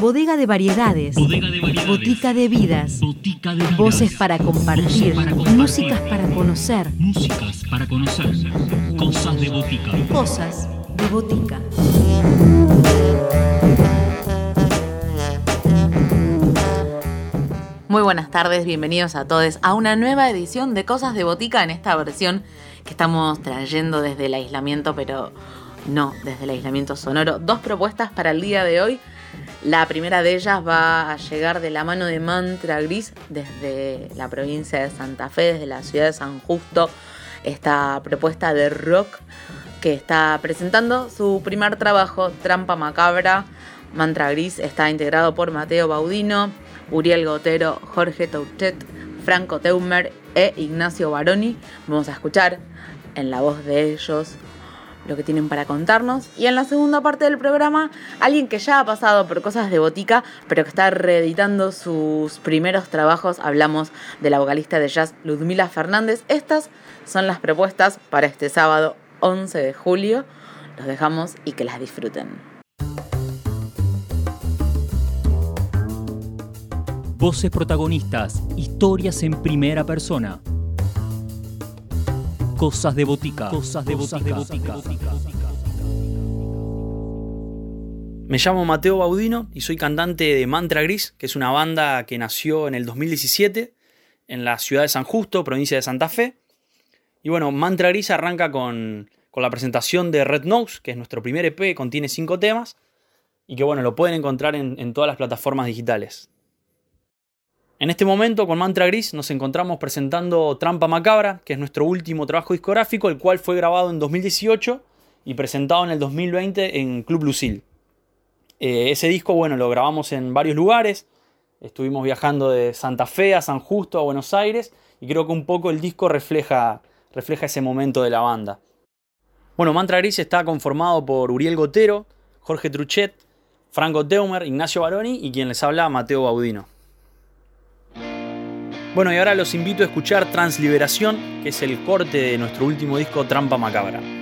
Bodega de variedades. Bodega de variedades. Botica de vidas. Botica de vidas. Voces para compartir. Voces para compartir. Músicas para conocer. Músicas para conocer. Cosas de botica. Cosas de botica. Muy buenas tardes, bienvenidos a todos a una nueva edición de Cosas de Botica en esta versión que estamos trayendo desde el aislamiento, pero no desde el aislamiento sonoro. Dos propuestas para el día de hoy. La primera de ellas va a llegar de la mano de Mantra Gris desde la provincia de Santa Fe, desde la ciudad de San Justo. Esta propuesta de rock que está presentando su primer trabajo, Trampa Macabra. Mantra Gris está integrado por Mateo Baudino, Uriel Gotero, Jorge Touchet, Franco Teumer e Ignacio Baroni. Vamos a escuchar en la voz de ellos lo que tienen para contarnos. Y en la segunda parte del programa, alguien que ya ha pasado por cosas de botica, pero que está reeditando sus primeros trabajos. Hablamos de la vocalista de jazz Ludmila Fernández. Estas son las propuestas para este sábado 11 de julio. Los dejamos y que las disfruten. Voces protagonistas. Historias en primera persona. Cosas de botica. Cosas de botica. Me llamo Mateo Baudino y soy cantante de Mantra Gris, que es una banda que nació en el 2017 en la ciudad de San Justo, provincia de Santa Fe. Y bueno, Mantra Gris arranca con, con la presentación de Red Nose, que es nuestro primer EP, contiene cinco temas y que bueno, lo pueden encontrar en, en todas las plataformas digitales. En este momento con Mantra Gris nos encontramos presentando Trampa Macabra, que es nuestro último trabajo discográfico, el cual fue grabado en 2018 y presentado en el 2020 en Club Lucille. Eh, ese disco, bueno, lo grabamos en varios lugares, estuvimos viajando de Santa Fe a San Justo a Buenos Aires y creo que un poco el disco refleja, refleja ese momento de la banda. Bueno, Mantra Gris está conformado por Uriel Gotero, Jorge Truchet, Franco Teumer, Ignacio Baroni y quien les habla, Mateo Baudino. Bueno, y ahora los invito a escuchar Transliberación, que es el corte de nuestro último disco Trampa Macabra.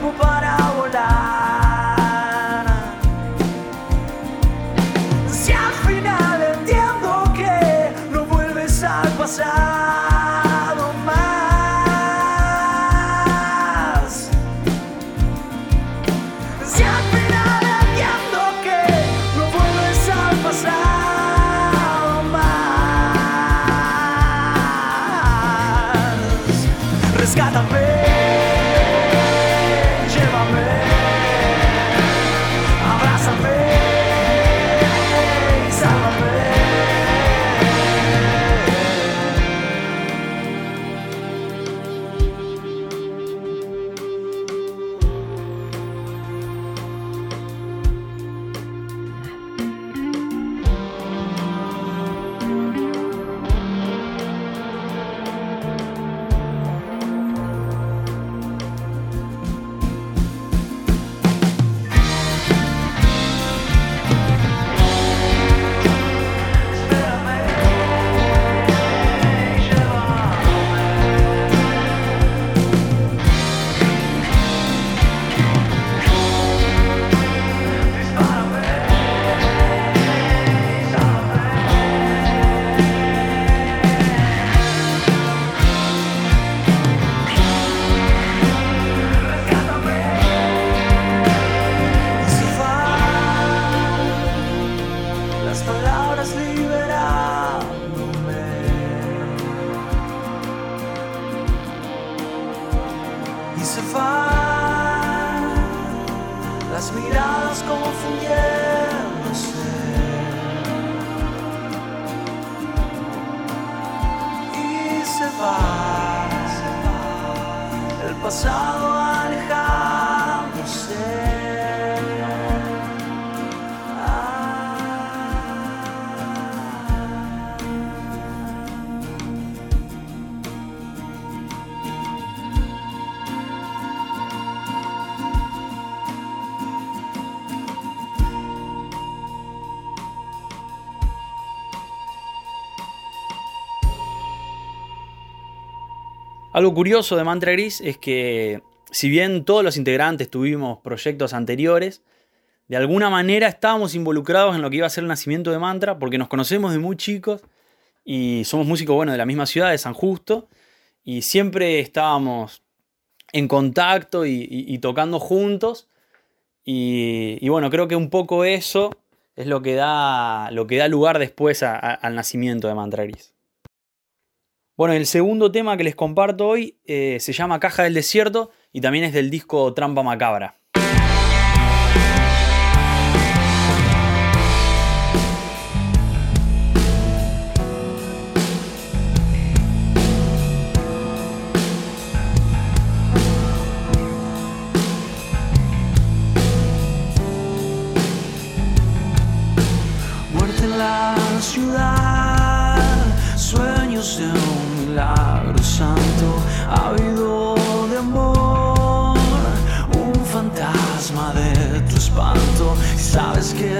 Tiempo para Algo curioso de Mantra Gris es que, si bien todos los integrantes tuvimos proyectos anteriores, de alguna manera estábamos involucrados en lo que iba a ser el nacimiento de Mantra, porque nos conocemos de muy chicos y somos músicos bueno, de la misma ciudad, de San Justo, y siempre estábamos en contacto y, tocando juntos. Y, bueno, creo que un poco eso es lo que da, lo que da lugar después al nacimiento de Mantra Gris. Bueno, el segundo tema que les comparto hoy eh, se llama Caja del Desierto y también es del disco Trampa Macabra. Santo, ávido de amor, un fantasma de tu espanto. Y sabes que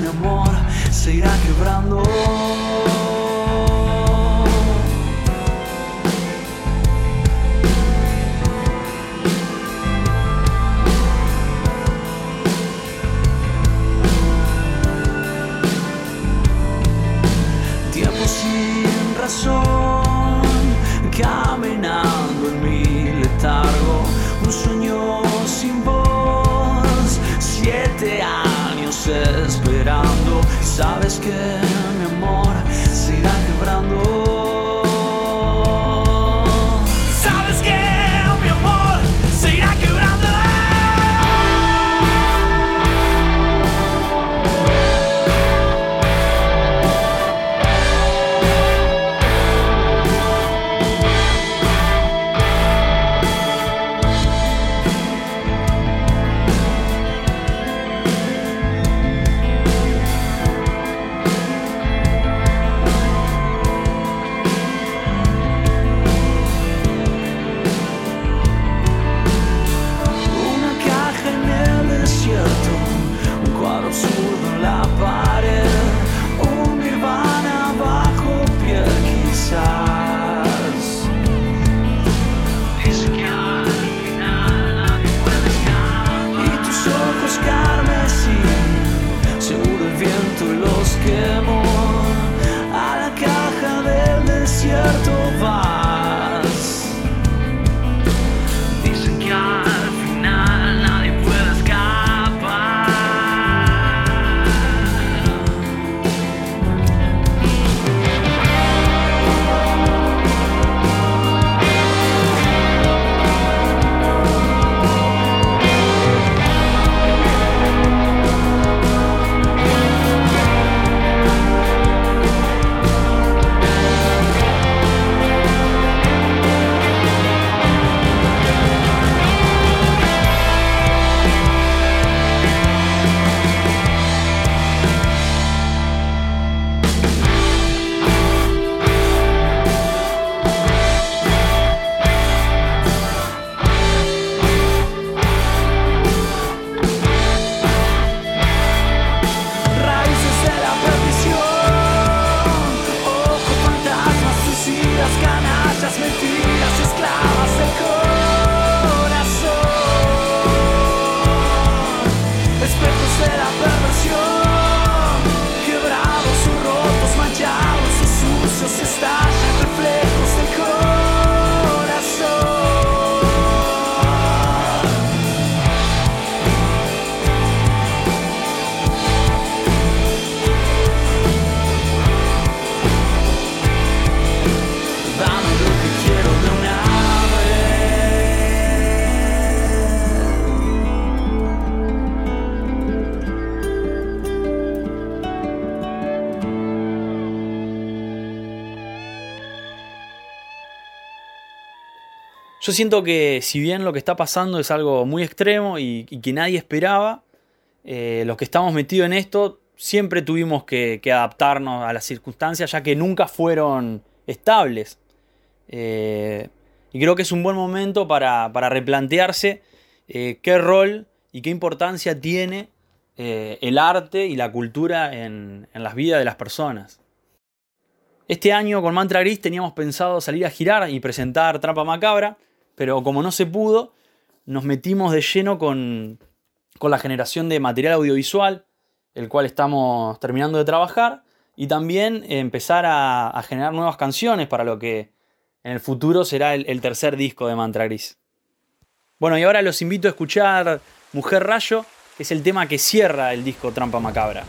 mi amor se irá quebrando. Sabes que Yo siento que si bien lo que está pasando es algo muy extremo y, que nadie esperaba, eh, los que estamos metidos en esto siempre tuvimos que, adaptarnos a las circunstancias ya que nunca fueron estables. Eh, y creo que es un buen momento para, replantearse eh, qué rol y qué importancia tiene el arte y la cultura en, en las vidas de las personas. Este año con Mantra Gris teníamos pensado salir a girar y presentar Trampa Macabra, pero como no se pudo, nos metimos de lleno con, con la generación de material audiovisual, el cual estamos terminando de trabajar, y también empezar a, generar nuevas canciones para lo que en el futuro será el, el tercer disco de Mantra Gris. Bueno, y ahora los invito a escuchar Mujer Rayo, que es el tema que cierra el disco Trampa Macabra.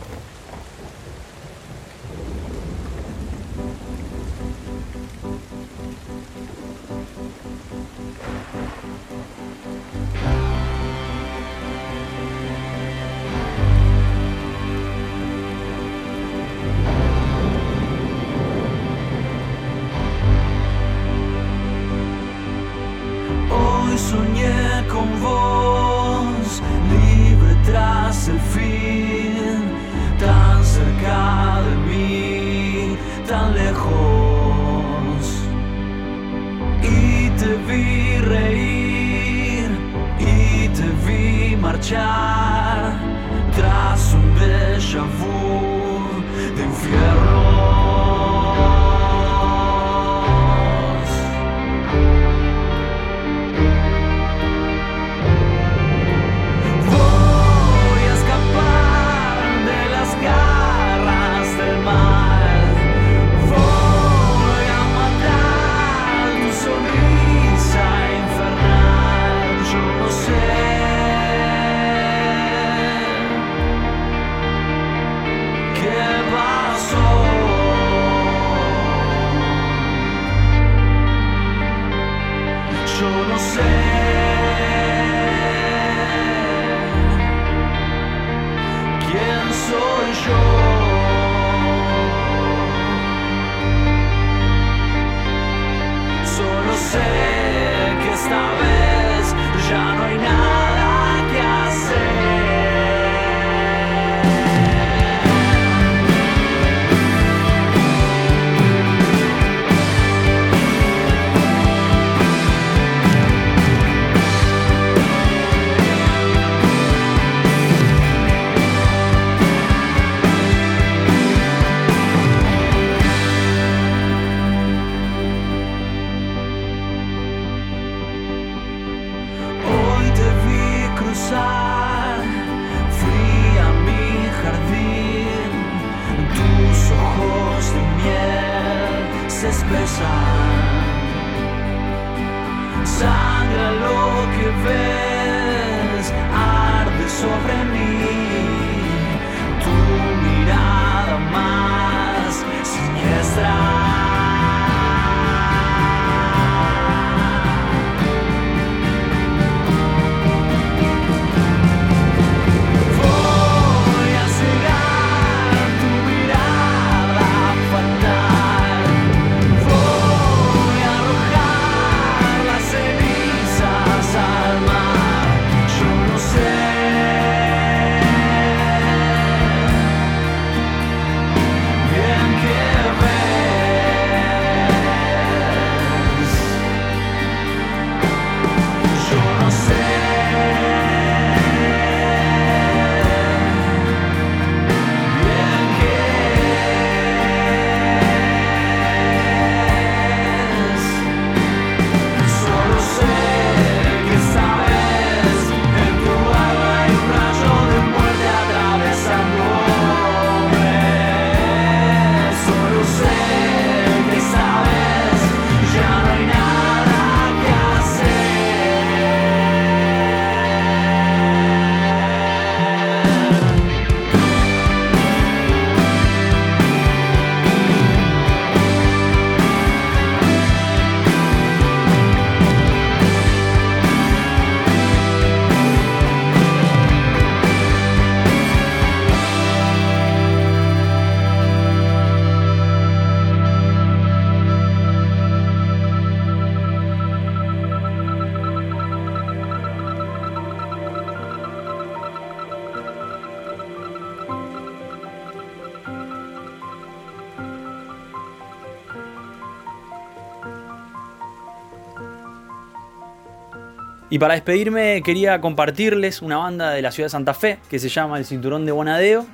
Y para despedirme quería compartirles una banda de la ciudad de Santa Fe que se llama El Cinturón de Bonadeo,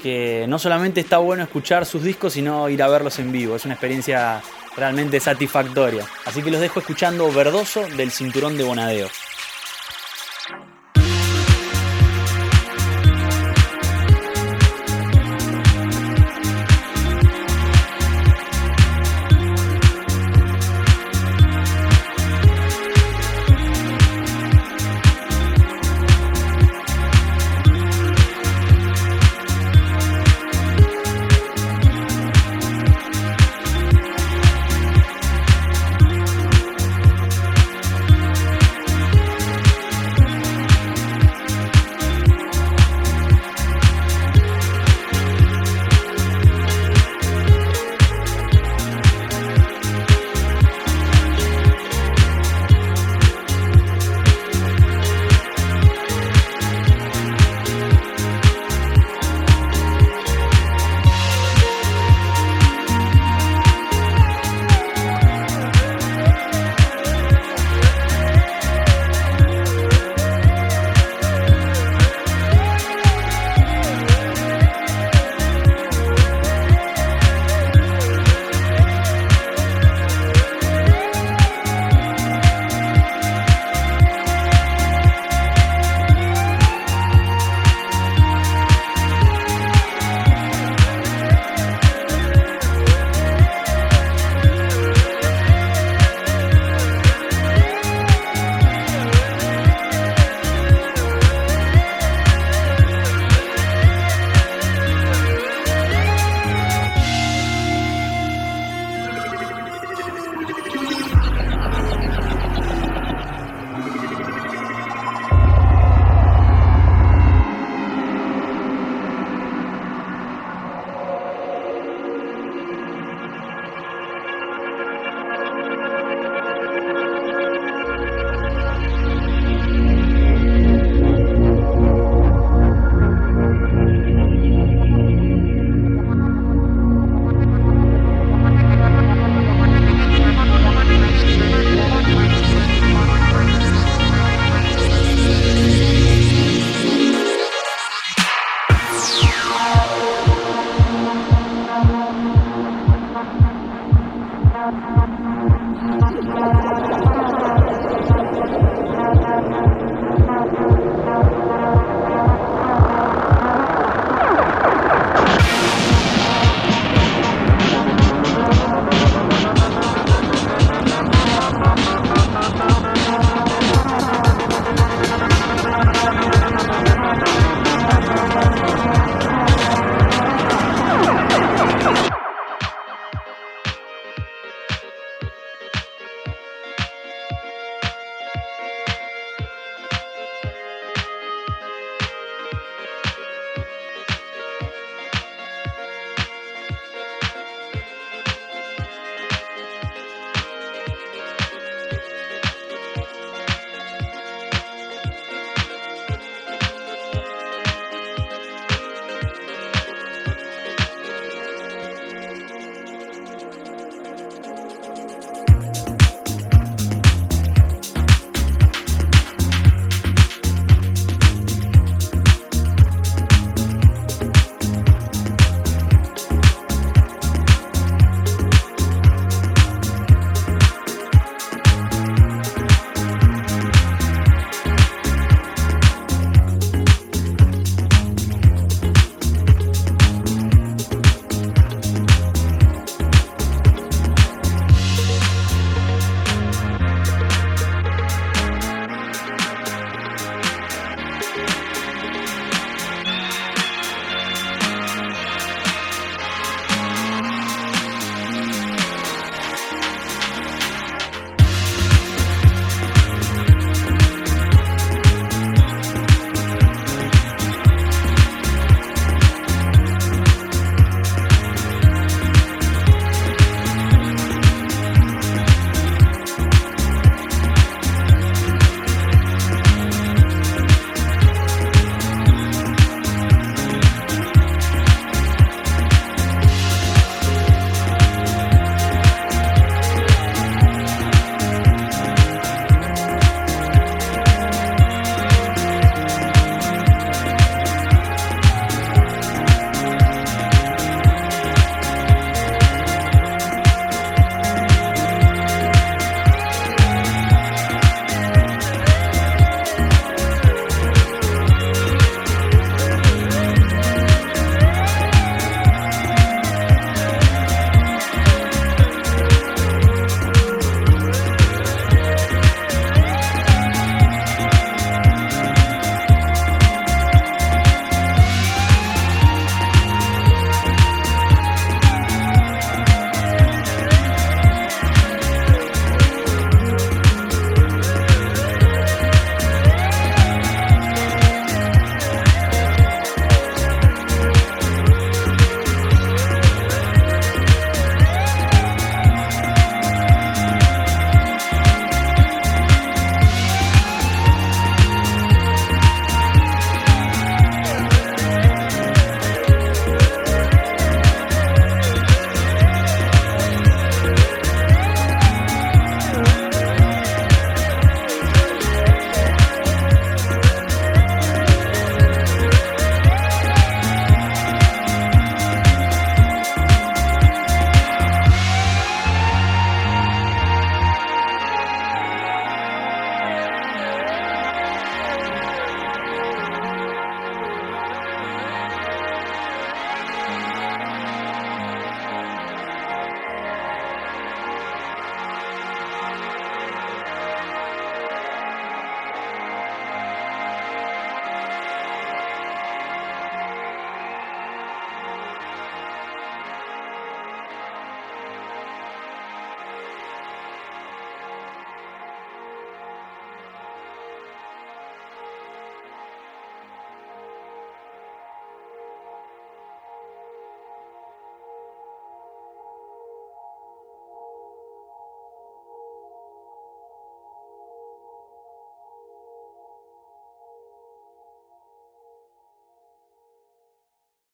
que no solamente está bueno escuchar sus discos, sino ir a verlos en vivo. Es una experiencia realmente satisfactoria. Así que los dejo escuchando Verdoso del Cinturón de Bonadeo.